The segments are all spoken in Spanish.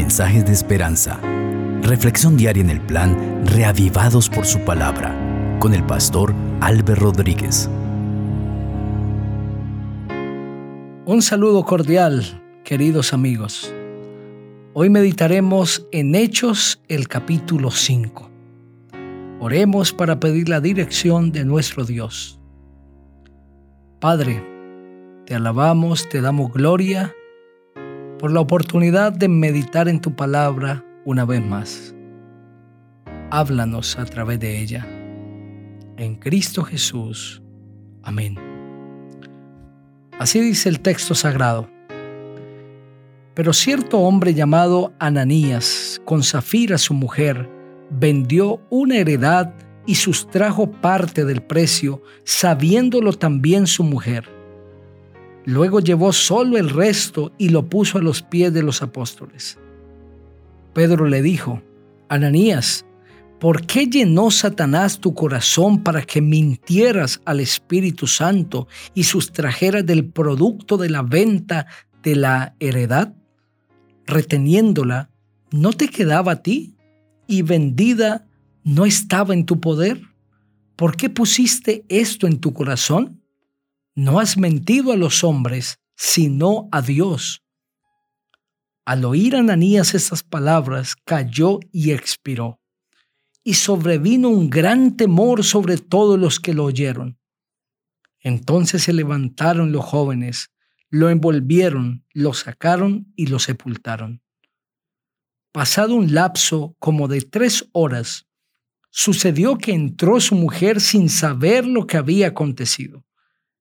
Mensajes de esperanza. Reflexión diaria en el plan Reavivados por su palabra con el pastor Álvaro Rodríguez. Un saludo cordial, queridos amigos. Hoy meditaremos en Hechos el capítulo 5. Oremos para pedir la dirección de nuestro Dios. Padre, te alabamos, te damos gloria por la oportunidad de meditar en tu palabra una vez más. Háblanos a través de ella. En Cristo Jesús. Amén. Así dice el texto sagrado. Pero cierto hombre llamado Ananías, con Zafira su mujer, vendió una heredad y sustrajo parte del precio, sabiéndolo también su mujer. Luego llevó solo el resto y lo puso a los pies de los apóstoles. Pedro le dijo, Ananías, ¿por qué llenó Satanás tu corazón para que mintieras al Espíritu Santo y sustrajeras del producto de la venta de la heredad? Reteniéndola, ¿no te quedaba a ti? ¿Y vendida no estaba en tu poder? ¿Por qué pusiste esto en tu corazón? No has mentido a los hombres, sino a Dios. Al oír Ananías estas palabras, cayó y expiró. Y sobrevino un gran temor sobre todos los que lo oyeron. Entonces se levantaron los jóvenes, lo envolvieron, lo sacaron y lo sepultaron. Pasado un lapso como de tres horas, sucedió que entró su mujer sin saber lo que había acontecido.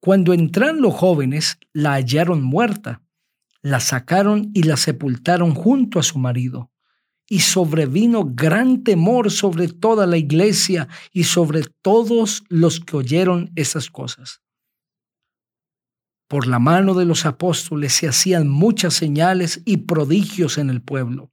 Cuando entraron los jóvenes, la hallaron muerta la sacaron y la sepultaron junto a su marido. Y sobrevino gran temor sobre toda la iglesia y sobre todos los que oyeron esas cosas. Por la mano de los apóstoles se hacían muchas señales y prodigios en el pueblo.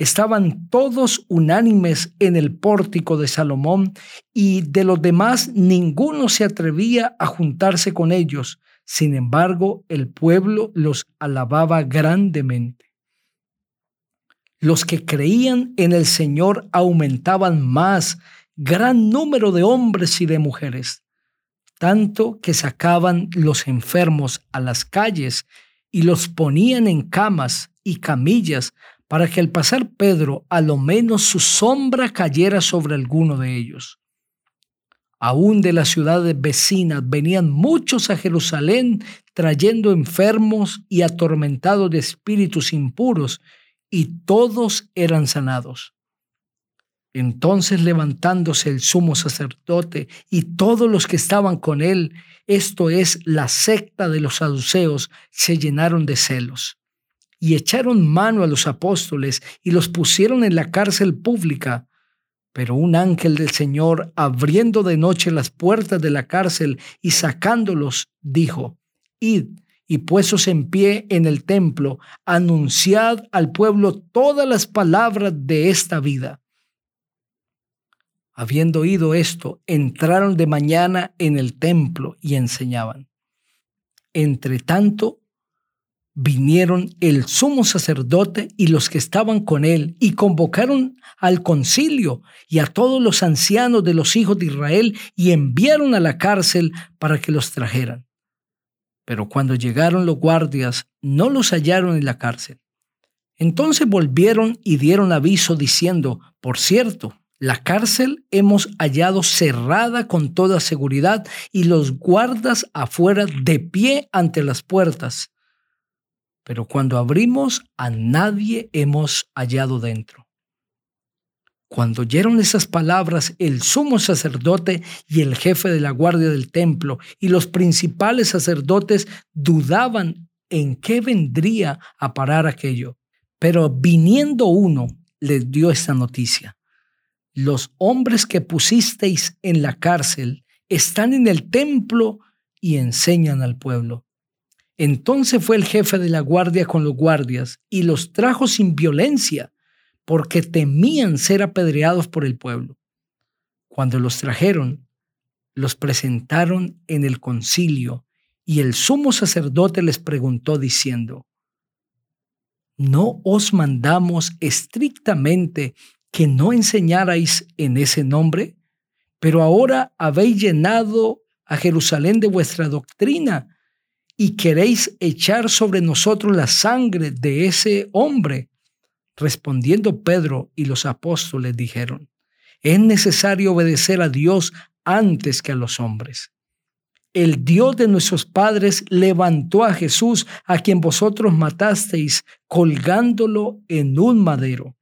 Estaban todos unánimes en el pórtico de Salomón y de los demás ninguno se atrevía a juntarse con ellos, sin embargo, el pueblo los alababa grandemente. Los que creían en el Señor aumentaban más, gran número de hombres y de mujeres, tanto que sacaban los enfermos a las calles y los ponían en camas y camillas para que al pasar Pedro a lo menos su sombra cayera sobre alguno de ellos. Aún de las ciudades vecinas venían muchos a Jerusalén trayendo enfermos y atormentados de espíritus impuros, y todos eran sanados. Entonces levantándose el sumo sacerdote y todos los que estaban con él, esto es la secta de los saduceos, se llenaron de celos y echaron mano a los apóstoles y los pusieron en la cárcel pública pero un ángel del Señor, abriendo de noche las puertas de la cárcel y sacándolos, dijo, Id y puestos en pie en el templo, anunciad al pueblo todas las palabras de esta vida. Habiendo oído esto, entraron de mañana en el templo y enseñaban. Entre tanto, vinieron el sumo sacerdote y los que estaban con él y convocaron al concilio y a todos los ancianos de los hijos de Israel y enviaron a la cárcel para que los trajeran. Pero cuando llegaron los guardias no los hallaron en la cárcel. Entonces volvieron y dieron aviso diciendo, por cierto, la cárcel hemos hallado cerrada con toda seguridad y los guardas afuera de pie ante las puertas pero cuando abrimos a nadie hemos hallado dentro. Cuando oyeron esas palabras, el sumo sacerdote y el jefe de la guardia del templo y los principales sacerdotes dudaban en qué vendría a parar aquello. Pero viniendo uno, les dio esta noticia. Los hombres que pusisteis en la cárcel están en el templo y enseñan al pueblo. Entonces fue el jefe de la guardia con los guardias y los trajo sin violencia, porque temían ser apedreados por el pueblo. Cuando los trajeron, los presentaron en el concilio y el sumo sacerdote les preguntó diciendo, ¿no os mandamos estrictamente que no enseñarais en ese nombre? Pero ahora habéis llenado a Jerusalén de vuestra doctrina y queréis echar sobre nosotros la sangre de ese hombre. Respondiendo Pedro y los apóstoles dijeron, es necesario obedecer a Dios antes que a los hombres. El Dios de nuestros padres levantó a Jesús, a quien vosotros matasteis, colgándolo en un madero.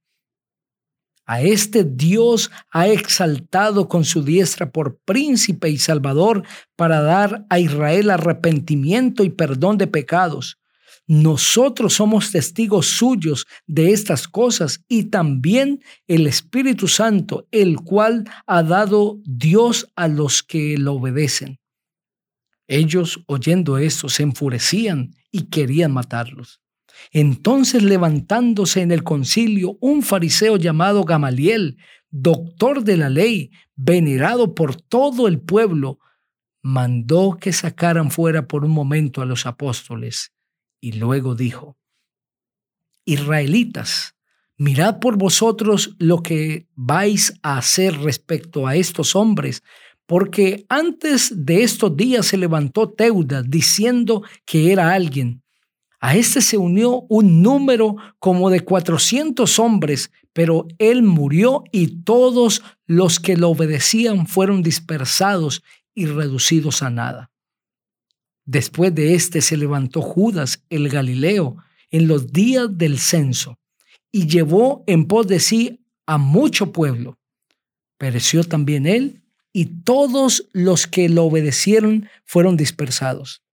A este Dios ha exaltado con su diestra por príncipe y salvador para dar a Israel arrepentimiento y perdón de pecados. Nosotros somos testigos suyos de estas cosas y también el Espíritu Santo, el cual ha dado Dios a los que lo obedecen. Ellos, oyendo esto, se enfurecían y querían matarlos. Entonces levantándose en el concilio un fariseo llamado Gamaliel, doctor de la ley, venerado por todo el pueblo, mandó que sacaran fuera por un momento a los apóstoles y luego dijo, Israelitas, mirad por vosotros lo que vais a hacer respecto a estos hombres, porque antes de estos días se levantó Teuda diciendo que era alguien a este se unió un número como de 400 hombres, pero él murió y todos los que lo obedecían fueron dispersados y reducidos a nada. Después de éste se levantó Judas el Galileo en los días del censo y llevó en pos de sí a mucho pueblo. Pereció también él y todos los que lo obedecieron fueron dispersados.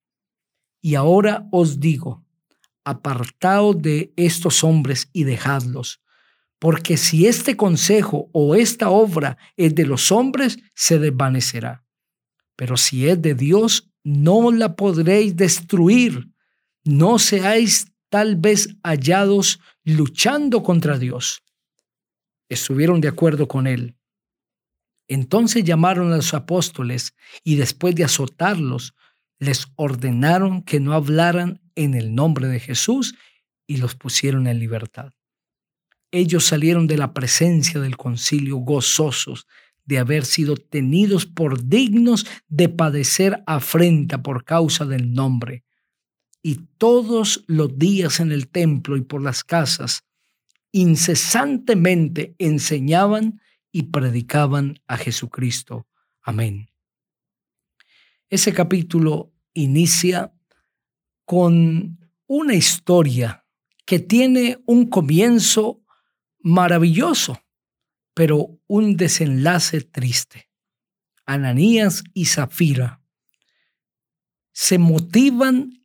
Y ahora os digo, apartaos de estos hombres y dejadlos, porque si este consejo o esta obra es de los hombres, se desvanecerá. Pero si es de Dios, no la podréis destruir. No seáis tal vez hallados luchando contra Dios. Estuvieron de acuerdo con él. Entonces llamaron a los apóstoles y después de azotarlos, les ordenaron que no hablaran en el nombre de Jesús y los pusieron en libertad. Ellos salieron de la presencia del concilio gozosos de haber sido tenidos por dignos de padecer afrenta por causa del nombre. Y todos los días en el templo y por las casas, incesantemente enseñaban y predicaban a Jesucristo. Amén. Ese capítulo inicia con una historia que tiene un comienzo maravilloso, pero un desenlace triste. Ananías y Zafira se motivan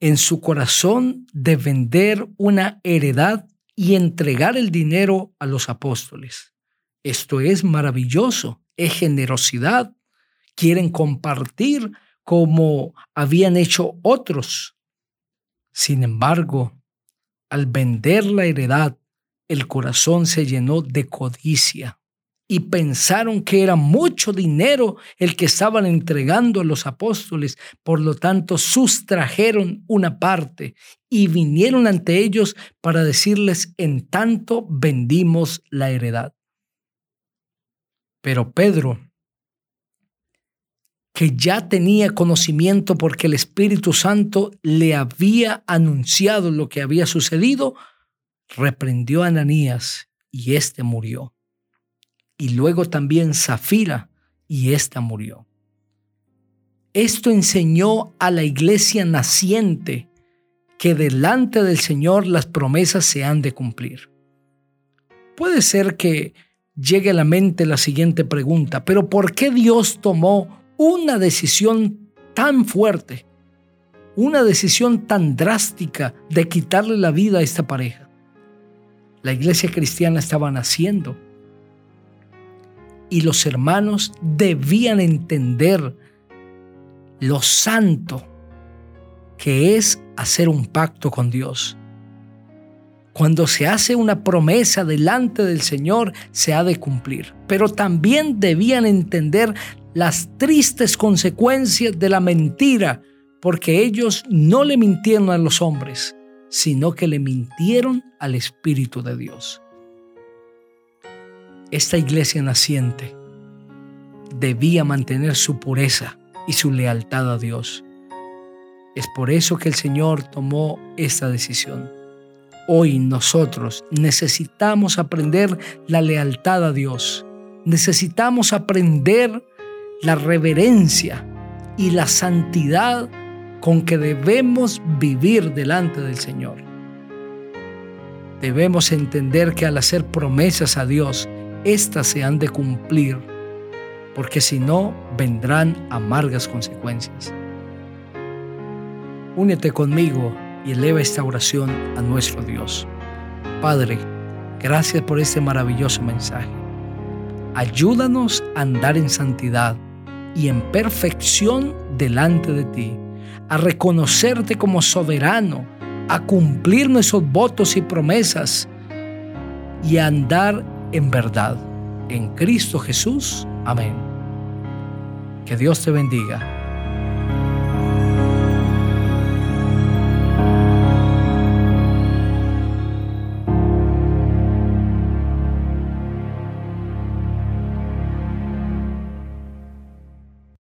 en su corazón de vender una heredad y entregar el dinero a los apóstoles. Esto es maravilloso, es generosidad. Quieren compartir como habían hecho otros. Sin embargo, al vender la heredad, el corazón se llenó de codicia y pensaron que era mucho dinero el que estaban entregando a los apóstoles. Por lo tanto, sustrajeron una parte y vinieron ante ellos para decirles, en tanto vendimos la heredad. Pero Pedro que ya tenía conocimiento porque el Espíritu Santo le había anunciado lo que había sucedido, reprendió a Ananías y éste murió. Y luego también Zafira y ésta murió. Esto enseñó a la iglesia naciente que delante del Señor las promesas se han de cumplir. Puede ser que llegue a la mente la siguiente pregunta, pero ¿por qué Dios tomó una decisión tan fuerte, una decisión tan drástica de quitarle la vida a esta pareja. La iglesia cristiana estaba naciendo y los hermanos debían entender lo santo que es hacer un pacto con Dios. Cuando se hace una promesa delante del Señor, se ha de cumplir. Pero también debían entender las tristes consecuencias de la mentira, porque ellos no le mintieron a los hombres, sino que le mintieron al Espíritu de Dios. Esta iglesia naciente debía mantener su pureza y su lealtad a Dios. Es por eso que el Señor tomó esta decisión. Hoy nosotros necesitamos aprender la lealtad a Dios. Necesitamos aprender la reverencia y la santidad con que debemos vivir delante del Señor. Debemos entender que al hacer promesas a Dios, éstas se han de cumplir, porque si no, vendrán amargas consecuencias. Únete conmigo y eleva esta oración a nuestro Dios. Padre, gracias por este maravilloso mensaje. Ayúdanos a andar en santidad y en perfección delante de ti, a reconocerte como soberano, a cumplir nuestros votos y promesas y a andar en verdad. En Cristo Jesús. Amén. Que Dios te bendiga